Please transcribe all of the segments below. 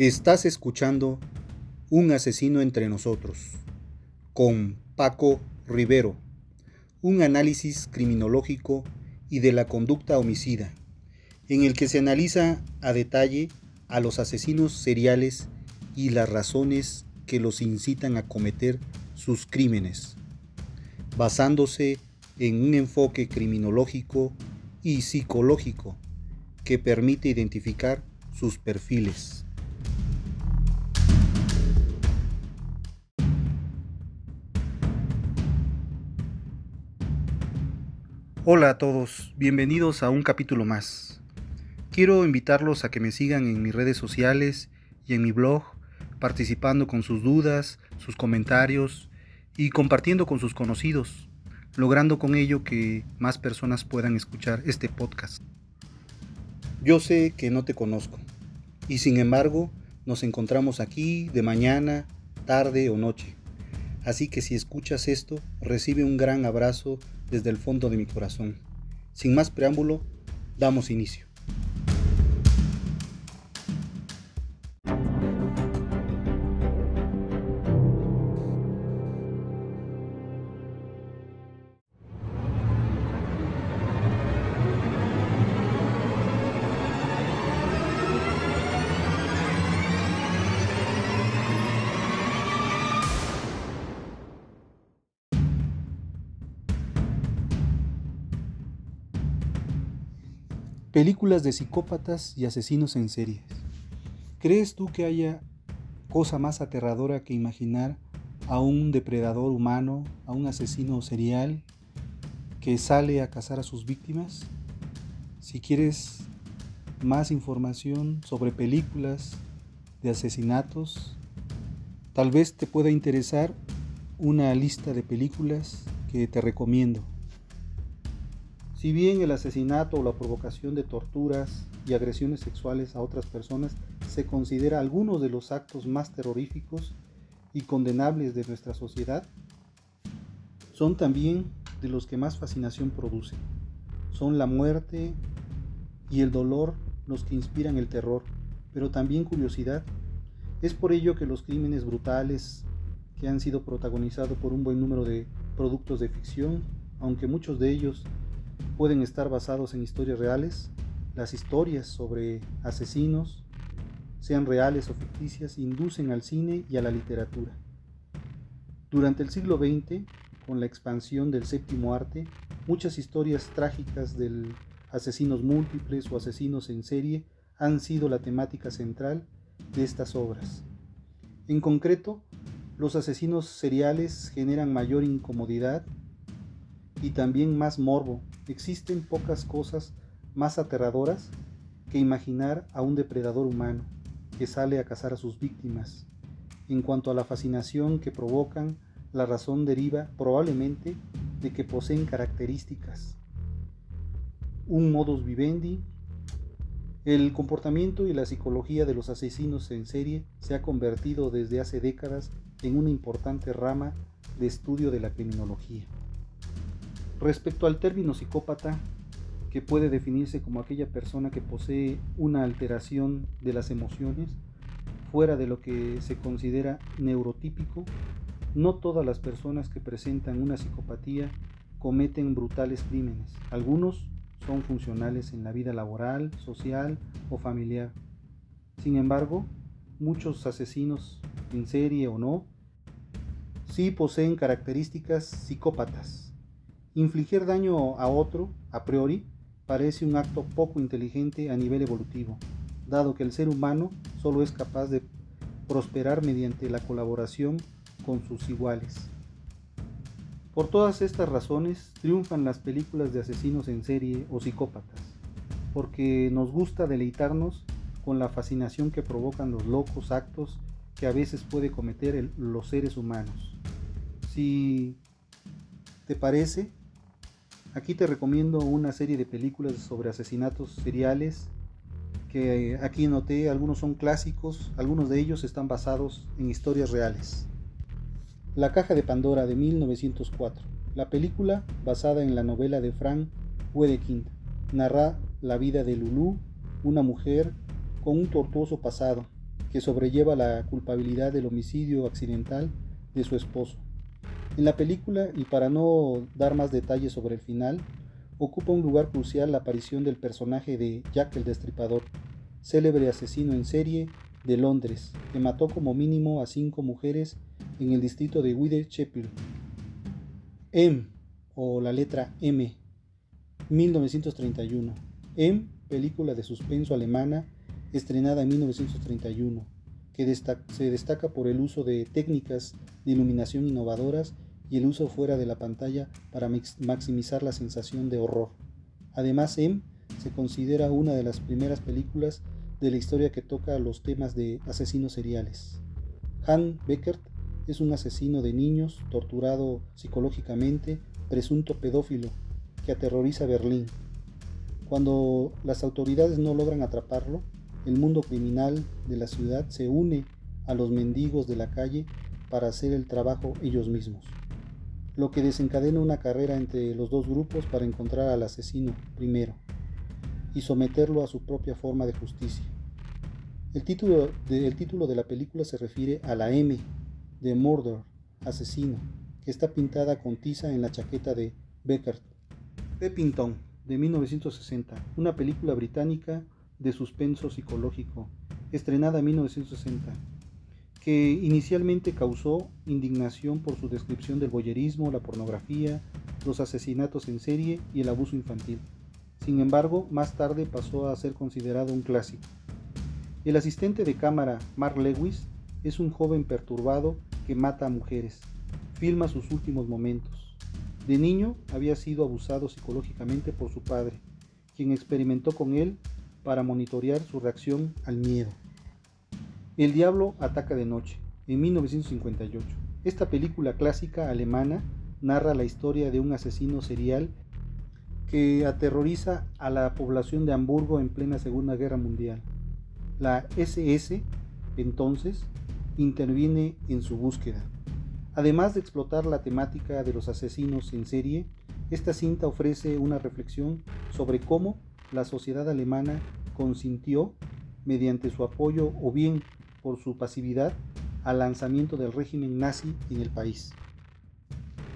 Estás escuchando Un asesino entre nosotros con Paco Rivero, un análisis criminológico y de la conducta homicida, en el que se analiza a detalle a los asesinos seriales y las razones que los incitan a cometer sus crímenes, basándose en un enfoque criminológico y psicológico que permite identificar sus perfiles. Hola a todos, bienvenidos a un capítulo más. Quiero invitarlos a que me sigan en mis redes sociales y en mi blog, participando con sus dudas, sus comentarios y compartiendo con sus conocidos, logrando con ello que más personas puedan escuchar este podcast. Yo sé que no te conozco y sin embargo nos encontramos aquí de mañana, tarde o noche. Así que si escuchas esto, recibe un gran abrazo desde el fondo de mi corazón. Sin más preámbulo, damos inicio. Películas de psicópatas y asesinos en series. ¿Crees tú que haya cosa más aterradora que imaginar a un depredador humano, a un asesino serial que sale a cazar a sus víctimas? Si quieres más información sobre películas de asesinatos, tal vez te pueda interesar una lista de películas que te recomiendo. Si bien el asesinato o la provocación de torturas y agresiones sexuales a otras personas se considera algunos de los actos más terroríficos y condenables de nuestra sociedad, son también de los que más fascinación producen. Son la muerte y el dolor los que inspiran el terror, pero también curiosidad. Es por ello que los crímenes brutales que han sido protagonizados por un buen número de productos de ficción, aunque muchos de ellos pueden estar basados en historias reales. Las historias sobre asesinos, sean reales o ficticias, inducen al cine y a la literatura. Durante el siglo XX, con la expansión del séptimo arte, muchas historias trágicas de asesinos múltiples o asesinos en serie han sido la temática central de estas obras. En concreto, los asesinos seriales generan mayor incomodidad y también más morbo. Existen pocas cosas más aterradoras que imaginar a un depredador humano que sale a cazar a sus víctimas. En cuanto a la fascinación que provocan, la razón deriva probablemente de que poseen características. Un modus vivendi, el comportamiento y la psicología de los asesinos en serie se ha convertido desde hace décadas en una importante rama de estudio de la criminología. Respecto al término psicópata, que puede definirse como aquella persona que posee una alteración de las emociones fuera de lo que se considera neurotípico, no todas las personas que presentan una psicopatía cometen brutales crímenes. Algunos son funcionales en la vida laboral, social o familiar. Sin embargo, muchos asesinos, en serie o no, sí poseen características psicópatas Infligir daño a otro, a priori, parece un acto poco inteligente a nivel evolutivo, dado que el ser humano solo es capaz de prosperar mediante la colaboración con sus iguales. Por todas estas razones triunfan las películas de asesinos en serie o psicópatas, porque nos gusta deleitarnos con la fascinación que provocan los locos actos que a veces puede cometer los seres humanos. Si te parece, Aquí te recomiendo una serie de películas sobre asesinatos seriales que eh, aquí noté, algunos son clásicos, algunos de ellos están basados en historias reales. La caja de Pandora de 1904. La película, basada en la novela de Frank Wedekind, narra la vida de Lulu, una mujer con un tortuoso pasado, que sobrelleva la culpabilidad del homicidio accidental de su esposo. En la película, y para no dar más detalles sobre el final, ocupa un lugar crucial la aparición del personaje de Jack el Destripador, célebre asesino en serie de Londres, que mató como mínimo a cinco mujeres en el distrito de Whitechapel. M, o la letra M, 1931. M, película de suspenso alemana, estrenada en 1931, que se destaca por el uso de técnicas de iluminación innovadoras y el uso fuera de la pantalla para maximizar la sensación de horror. Además, M se considera una de las primeras películas de la historia que toca los temas de asesinos seriales. Han Beckert es un asesino de niños torturado psicológicamente, presunto pedófilo, que aterroriza Berlín. Cuando las autoridades no logran atraparlo, el mundo criminal de la ciudad se une a los mendigos de la calle para hacer el trabajo ellos mismos lo que desencadena una carrera entre los dos grupos para encontrar al asesino primero y someterlo a su propia forma de justicia. El título de, título de la película se refiere a la M de Murder, asesino, que está pintada con tiza en la chaqueta de Beckert. Peppington, de 1960, una película británica de suspenso psicológico, estrenada en 1960 que inicialmente causó indignación por su descripción del boyerismo, la pornografía, los asesinatos en serie y el abuso infantil. Sin embargo, más tarde pasó a ser considerado un clásico. El asistente de cámara Mark Lewis es un joven perturbado que mata a mujeres, filma sus últimos momentos. De niño había sido abusado psicológicamente por su padre, quien experimentó con él para monitorear su reacción al miedo. El Diablo ataca de noche, en 1958. Esta película clásica alemana narra la historia de un asesino serial que aterroriza a la población de Hamburgo en plena Segunda Guerra Mundial. La SS, entonces, interviene en su búsqueda. Además de explotar la temática de los asesinos en serie, esta cinta ofrece una reflexión sobre cómo la sociedad alemana consintió, mediante su apoyo o bien por su pasividad al lanzamiento del régimen nazi en el país.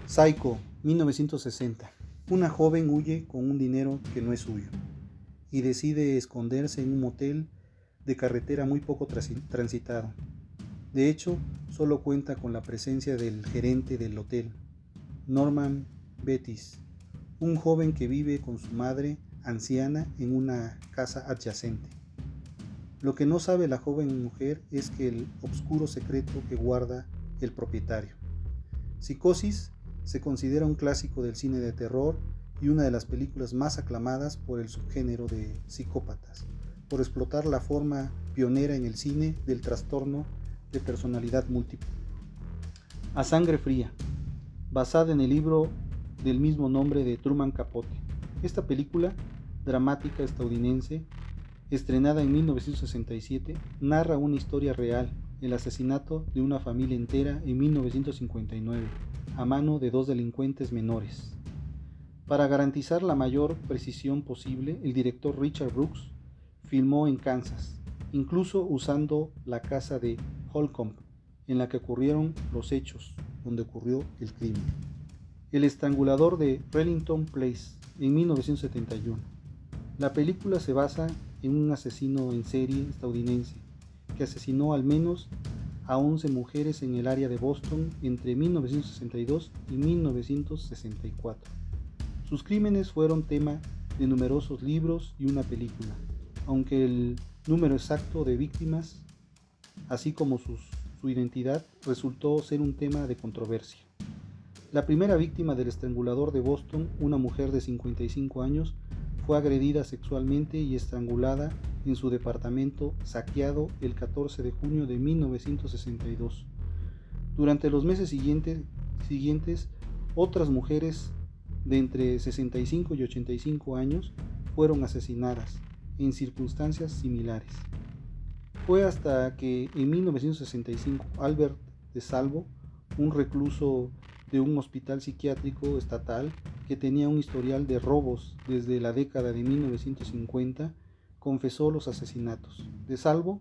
Psycho, 1960. Una joven huye con un dinero que no es suyo y decide esconderse en un motel de carretera muy poco transitado. De hecho, solo cuenta con la presencia del gerente del hotel, Norman Betis, un joven que vive con su madre anciana en una casa adyacente. Lo que no sabe la joven mujer es que el obscuro secreto que guarda el propietario. Psicosis se considera un clásico del cine de terror y una de las películas más aclamadas por el subgénero de psicópatas, por explotar la forma pionera en el cine del trastorno de personalidad múltiple. A sangre fría, basada en el libro del mismo nombre de Truman Capote. Esta película dramática estadounidense estrenada en 1967, narra una historia real, el asesinato de una familia entera en 1959, a mano de dos delincuentes menores. Para garantizar la mayor precisión posible, el director Richard Brooks filmó en Kansas, incluso usando la casa de Holcomb, en la que ocurrieron los hechos, donde ocurrió el crimen. El estrangulador de Rellington Place, en 1971. La película se basa en un asesino en serie estadounidense que asesinó al menos a 11 mujeres en el área de Boston entre 1962 y 1964. Sus crímenes fueron tema de numerosos libros y una película, aunque el número exacto de víctimas, así como su identidad, resultó ser un tema de controversia. La primera víctima del estrangulador de Boston, una mujer de 55 años, fue agredida sexualmente y estrangulada en su departamento saqueado el 14 de junio de 1962. Durante los meses siguientes, siguientes otras mujeres de entre 65 y 85 años fueron asesinadas en circunstancias similares. Fue hasta que en 1965 Albert de Salvo, un recluso de un hospital psiquiátrico estatal que tenía un historial de robos desde la década de 1950, confesó los asesinatos. De Salvo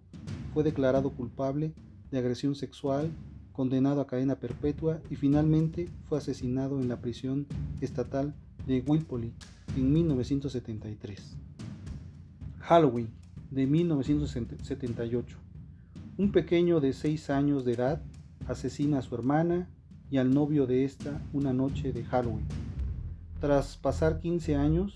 fue declarado culpable de agresión sexual, condenado a cadena perpetua y finalmente fue asesinado en la prisión estatal de Wilpoli en 1973. Halloween de 1978. Un pequeño de 6 años de edad asesina a su hermana y al novio de esta una noche de Halloween. Tras pasar 15 años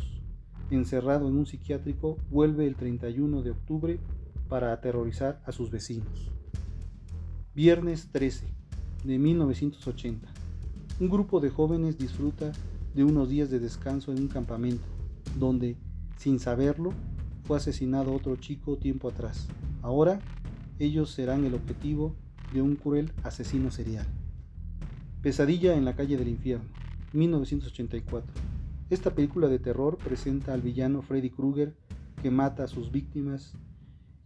encerrado en un psiquiátrico, vuelve el 31 de octubre para aterrorizar a sus vecinos. Viernes 13 de 1980. Un grupo de jóvenes disfruta de unos días de descanso en un campamento, donde, sin saberlo, fue asesinado otro chico tiempo atrás. Ahora, ellos serán el objetivo de un cruel asesino serial. Pesadilla en la calle del infierno, 1984. Esta película de terror presenta al villano Freddy Krueger que mata a sus víctimas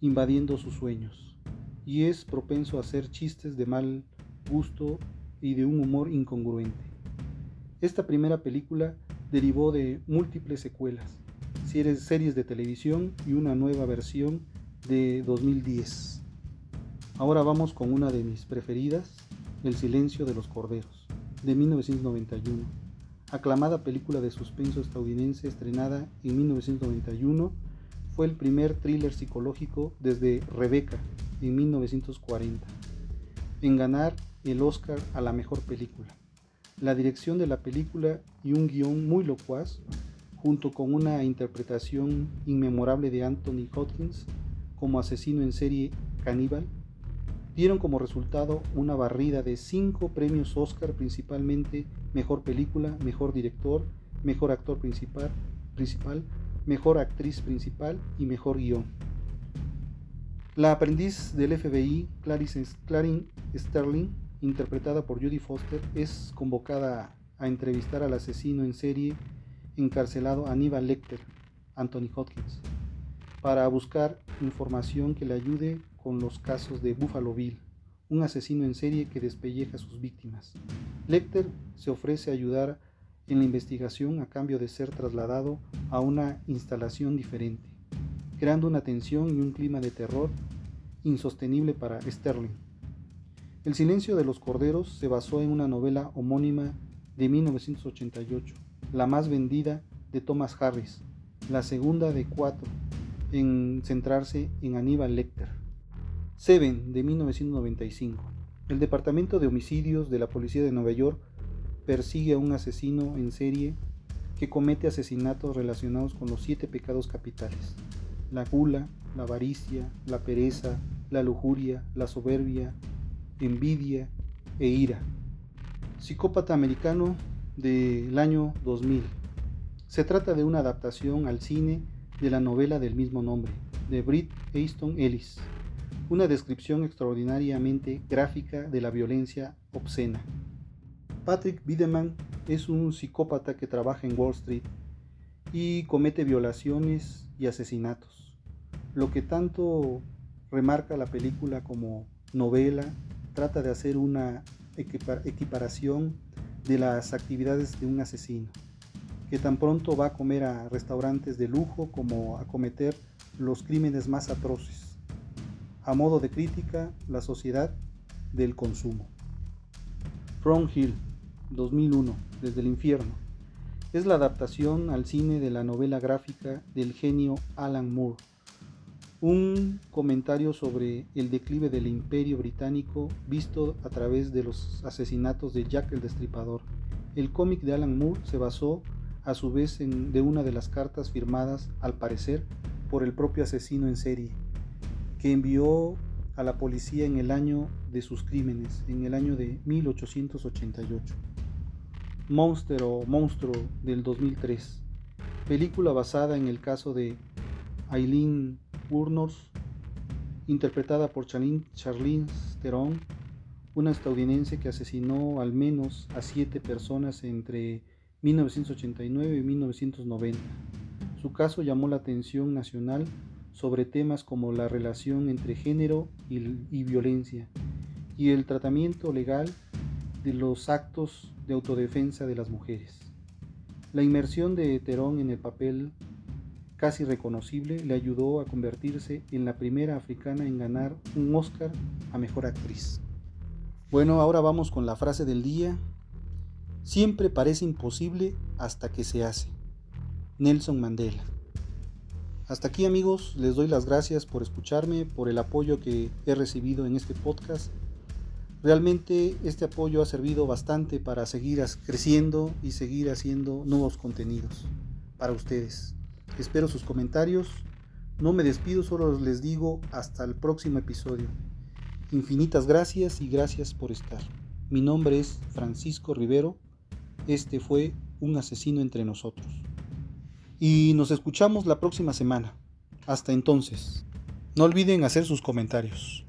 invadiendo sus sueños y es propenso a hacer chistes de mal gusto y de un humor incongruente. Esta primera película derivó de múltiples secuelas, series de televisión y una nueva versión de 2010. Ahora vamos con una de mis preferidas, el silencio de los corderos, de 1991. Aclamada película de suspenso estadounidense estrenada en 1991, fue el primer thriller psicológico desde Rebecca en 1940, en ganar el Oscar a la mejor película. La dirección de la película y un guion muy locuaz, junto con una interpretación inmemorable de Anthony Hopkins como asesino en serie caníbal, dieron como resultado una barrida de cinco premios Oscar, principalmente Mejor Película, Mejor Director, Mejor Actor Principal, principal Mejor Actriz Principal y Mejor Guión. La aprendiz del FBI, Clarice, Clarin Sterling, interpretada por Judy Foster, es convocada a entrevistar al asesino en serie encarcelado Aníbal Lecter, Anthony Hopkins, para buscar información que le ayude con los casos de Buffalo Bill, un asesino en serie que despelleja a sus víctimas. Lecter se ofrece a ayudar en la investigación a cambio de ser trasladado a una instalación diferente, creando una tensión y un clima de terror insostenible para Sterling. El silencio de los corderos se basó en una novela homónima de 1988, la más vendida de Thomas Harris, la segunda de cuatro en centrarse en Aníbal Lecter. Seven de 1995. El Departamento de Homicidios de la Policía de Nueva York persigue a un asesino en serie que comete asesinatos relacionados con los siete pecados capitales. La gula, la avaricia, la pereza, la lujuria, la soberbia, envidia e ira. Psicópata americano del año 2000. Se trata de una adaptación al cine de la novela del mismo nombre, de Britt Easton Ellis una descripción extraordinariamente gráfica de la violencia obscena. Patrick Bideman es un psicópata que trabaja en Wall Street y comete violaciones y asesinatos. Lo que tanto remarca la película como novela trata de hacer una equiparación de las actividades de un asesino, que tan pronto va a comer a restaurantes de lujo como a cometer los crímenes más atroces a modo de crítica, la sociedad del consumo. From Hill, 2001, desde el infierno. Es la adaptación al cine de la novela gráfica del genio Alan Moore. Un comentario sobre el declive del imperio británico visto a través de los asesinatos de Jack el Destripador. El cómic de Alan Moore se basó a su vez en de una de las cartas firmadas, al parecer, por el propio asesino en serie que envió a la policía en el año de sus crímenes, en el año de 1888. Monster o Monstruo del 2003, película basada en el caso de Eileen Urnors, interpretada por Charlene Theron, una estadounidense que asesinó al menos a siete personas entre 1989 y 1990. Su caso llamó la atención nacional sobre temas como la relación entre género y, violencia y el tratamiento legal de los actos de autodefensa de las mujeres. La inmersión de Terón en el papel casi reconocible, le ayudó a convertirse en la primera africana en ganar un Oscar a Mejor Actriz. Bueno, ahora vamos con la frase del día. Siempre parece imposible hasta que se hace. Nelson Mandela. Hasta aquí amigos, les doy las gracias por escucharme, por el apoyo que he recibido en este podcast. Realmente este apoyo ha servido bastante para seguir creciendo y seguir haciendo nuevos contenidos para ustedes. Espero sus comentarios. No me despido, solo les digo hasta el próximo episodio. Infinitas gracias y gracias por estar. Mi nombre es Francisco Rivero. Este fue Un asesino entre nosotros. Y nos escuchamos la próxima semana. Hasta entonces. No olviden hacer sus comentarios.